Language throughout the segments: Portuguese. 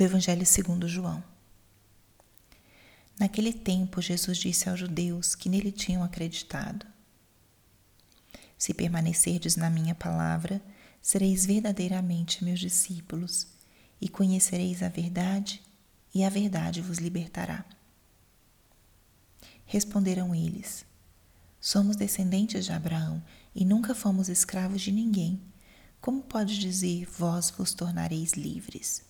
do Evangelho segundo João. Naquele tempo, Jesus disse aos judeus que nele tinham acreditado: Se permanecerdes na minha palavra, sereis verdadeiramente meus discípulos, e conhecereis a verdade, e a verdade vos libertará. Responderam eles: Somos descendentes de Abraão e nunca fomos escravos de ninguém. Como pode dizer, vós vos tornareis livres?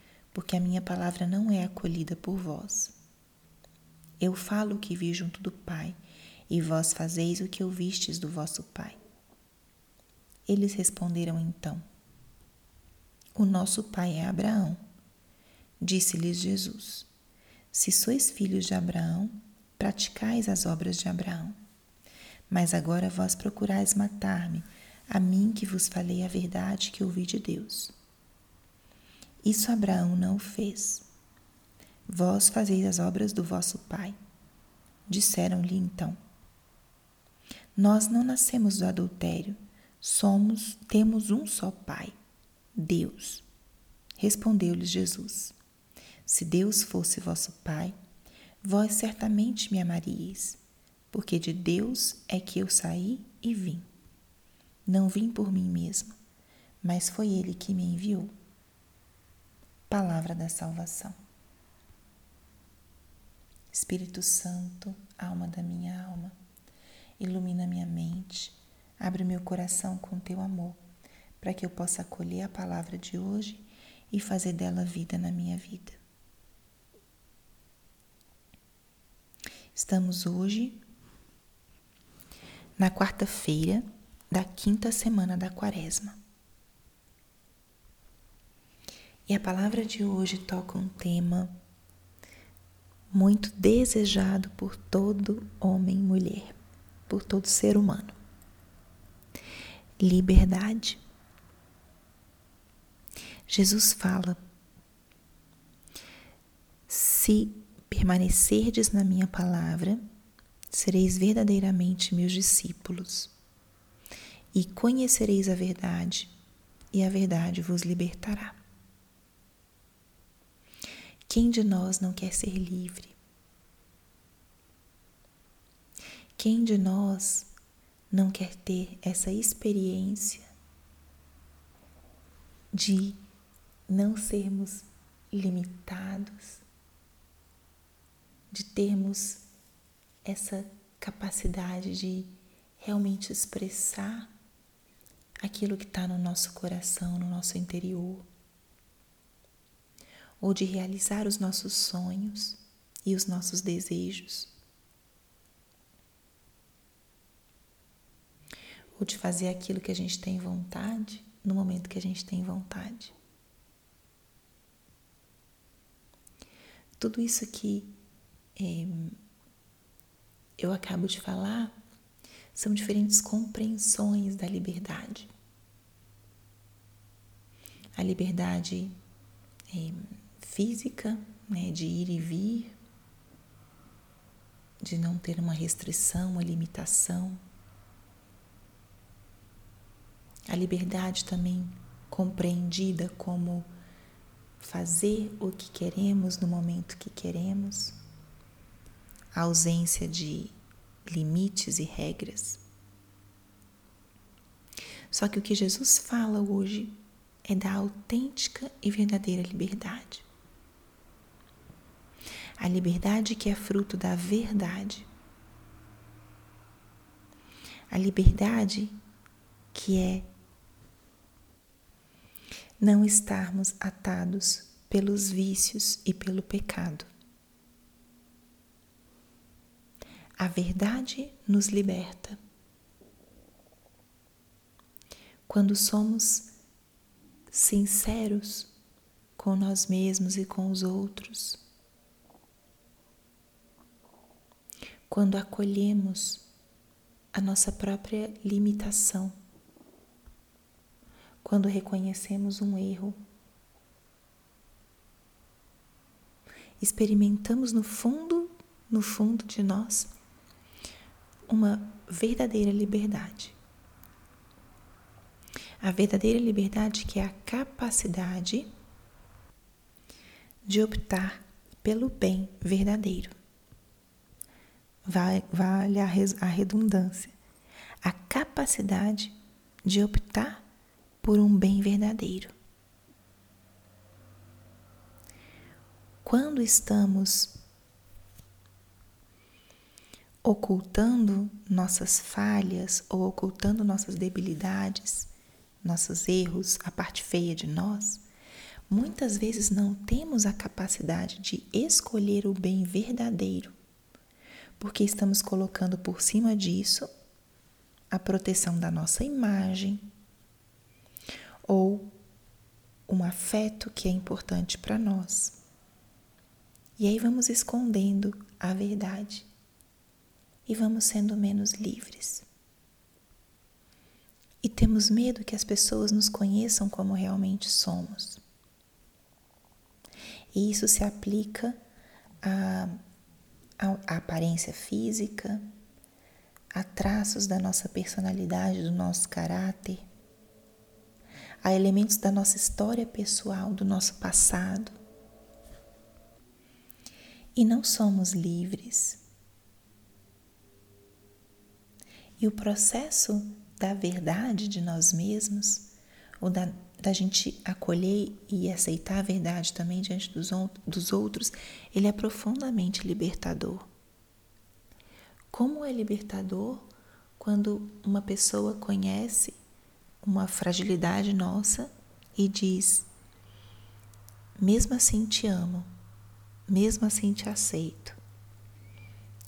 porque a minha palavra não é acolhida por vós. Eu falo o que vi junto do Pai, e vós fazeis o que ouvistes do vosso Pai. Eles responderam então: O nosso pai é Abraão. Disse-lhes Jesus: Se sois filhos de Abraão, praticais as obras de Abraão. Mas agora vós procurais matar-me, a mim que vos falei a verdade que ouvi de Deus. Isso Abraão não fez. Vós fazeis as obras do vosso pai. Disseram-lhe então: Nós não nascemos do adultério, somos, temos um só pai, Deus. Respondeu-lhes Jesus: Se Deus fosse vosso pai, vós certamente me amaríeis, porque de Deus é que eu saí e vim. Não vim por mim mesmo, mas foi ele que me enviou. Palavra da salvação. Espírito Santo, alma da minha alma, ilumina minha mente, abre meu coração com teu amor, para que eu possa acolher a palavra de hoje e fazer dela vida na minha vida. Estamos hoje na quarta-feira da quinta semana da Quaresma. E a palavra de hoje toca um tema muito desejado por todo homem e mulher, por todo ser humano: liberdade. Jesus fala: Se permanecerdes na minha palavra, sereis verdadeiramente meus discípulos, e conhecereis a verdade, e a verdade vos libertará. Quem de nós não quer ser livre? Quem de nós não quer ter essa experiência de não sermos limitados, de termos essa capacidade de realmente expressar aquilo que está no nosso coração, no nosso interior? Ou de realizar os nossos sonhos e os nossos desejos, ou de fazer aquilo que a gente tem vontade no momento que a gente tem vontade. Tudo isso que é, eu acabo de falar são diferentes compreensões da liberdade. A liberdade é, física, né, de ir e vir, de não ter uma restrição, uma limitação. A liberdade também compreendida como fazer o que queremos no momento que queremos, a ausência de limites e regras. Só que o que Jesus fala hoje é da autêntica e verdadeira liberdade a liberdade que é fruto da verdade, a liberdade que é não estarmos atados pelos vícios e pelo pecado. A verdade nos liberta. Quando somos sinceros com nós mesmos e com os outros. Quando acolhemos a nossa própria limitação, quando reconhecemos um erro, experimentamos no fundo, no fundo de nós, uma verdadeira liberdade. A verdadeira liberdade que é a capacidade de optar pelo bem verdadeiro. Vale a redundância. A capacidade de optar por um bem verdadeiro. Quando estamos ocultando nossas falhas ou ocultando nossas debilidades, nossos erros, a parte feia de nós, muitas vezes não temos a capacidade de escolher o bem verdadeiro, porque estamos colocando por cima disso a proteção da nossa imagem ou um afeto que é importante para nós. E aí vamos escondendo a verdade e vamos sendo menos livres e temos medo que as pessoas nos conheçam como realmente somos. E isso se aplica à, à aparência física, a traços da nossa personalidade, do nosso caráter, a elementos da nossa história pessoal, do nosso passado. E não somos livres. E o processo da verdade de nós mesmos, ou da, da gente acolher e aceitar a verdade também diante dos, dos outros, ele é profundamente libertador. Como é libertador quando uma pessoa conhece uma fragilidade nossa e diz: mesmo assim te amo, mesmo assim te aceito.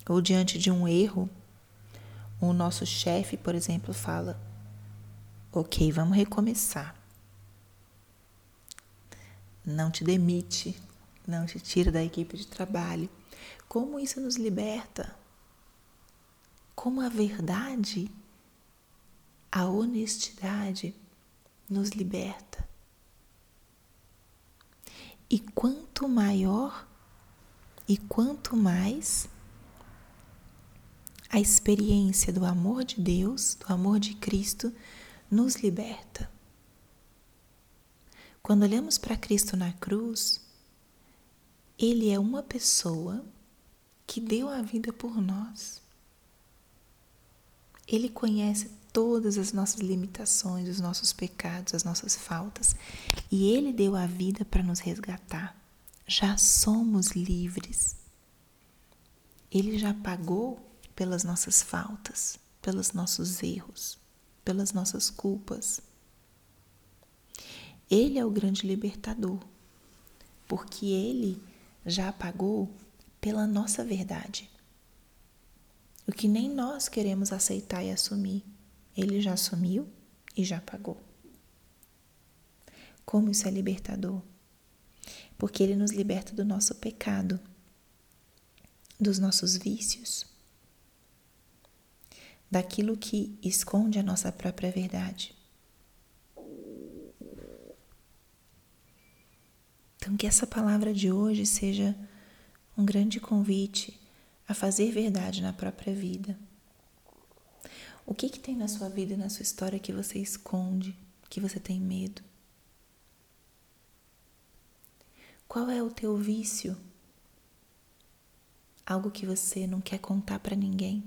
Ou diante de um erro, o nosso chefe, por exemplo, fala: Ok, vamos recomeçar. Não te demite, não te tira da equipe de trabalho. Como isso nos liberta? Como a verdade, a honestidade nos liberta. E quanto maior e quanto mais a experiência do amor de Deus, do amor de Cristo, nos liberta. Quando olhamos para Cristo na cruz, Ele é uma pessoa que deu a vida por nós. Ele conhece todas as nossas limitações, os nossos pecados, as nossas faltas, e Ele deu a vida para nos resgatar. Já somos livres. Ele já pagou pelas nossas faltas, pelos nossos erros, pelas nossas culpas. Ele é o grande libertador, porque ele já pagou pela nossa verdade. O que nem nós queremos aceitar e assumir, ele já assumiu e já pagou. Como isso é libertador? Porque ele nos liberta do nosso pecado, dos nossos vícios, daquilo que esconde a nossa própria verdade. Então, que essa palavra de hoje seja um grande convite a fazer verdade na própria vida. O que, que tem na sua vida e na sua história que você esconde, que você tem medo? Qual é o teu vício? Algo que você não quer contar para ninguém?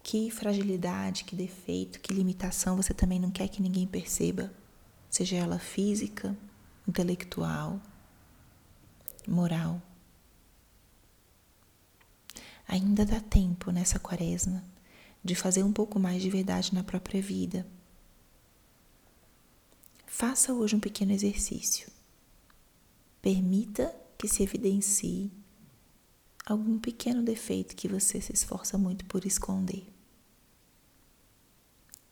Que fragilidade, que defeito, que limitação você também não quer que ninguém perceba, seja ela física, intelectual, moral. Ainda dá tempo nessa quaresma de fazer um pouco mais de verdade na própria vida. Faça hoje um pequeno exercício. Permita que se evidencie algum pequeno defeito que você se esforça muito por esconder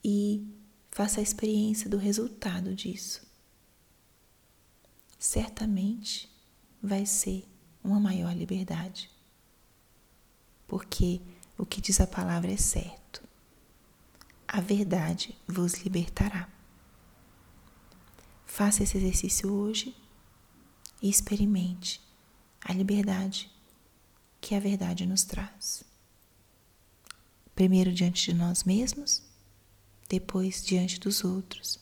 e faça a experiência do resultado disso. Certamente vai ser uma maior liberdade. Porque o que diz a palavra é certo. A verdade vos libertará. Faça esse exercício hoje e experimente a liberdade que a verdade nos traz. Primeiro diante de nós mesmos, depois diante dos outros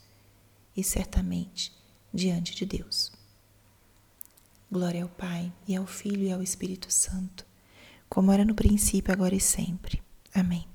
e certamente diante de Deus. Glória ao Pai, e ao Filho e ao Espírito Santo, como era no princípio, agora e sempre. Amém.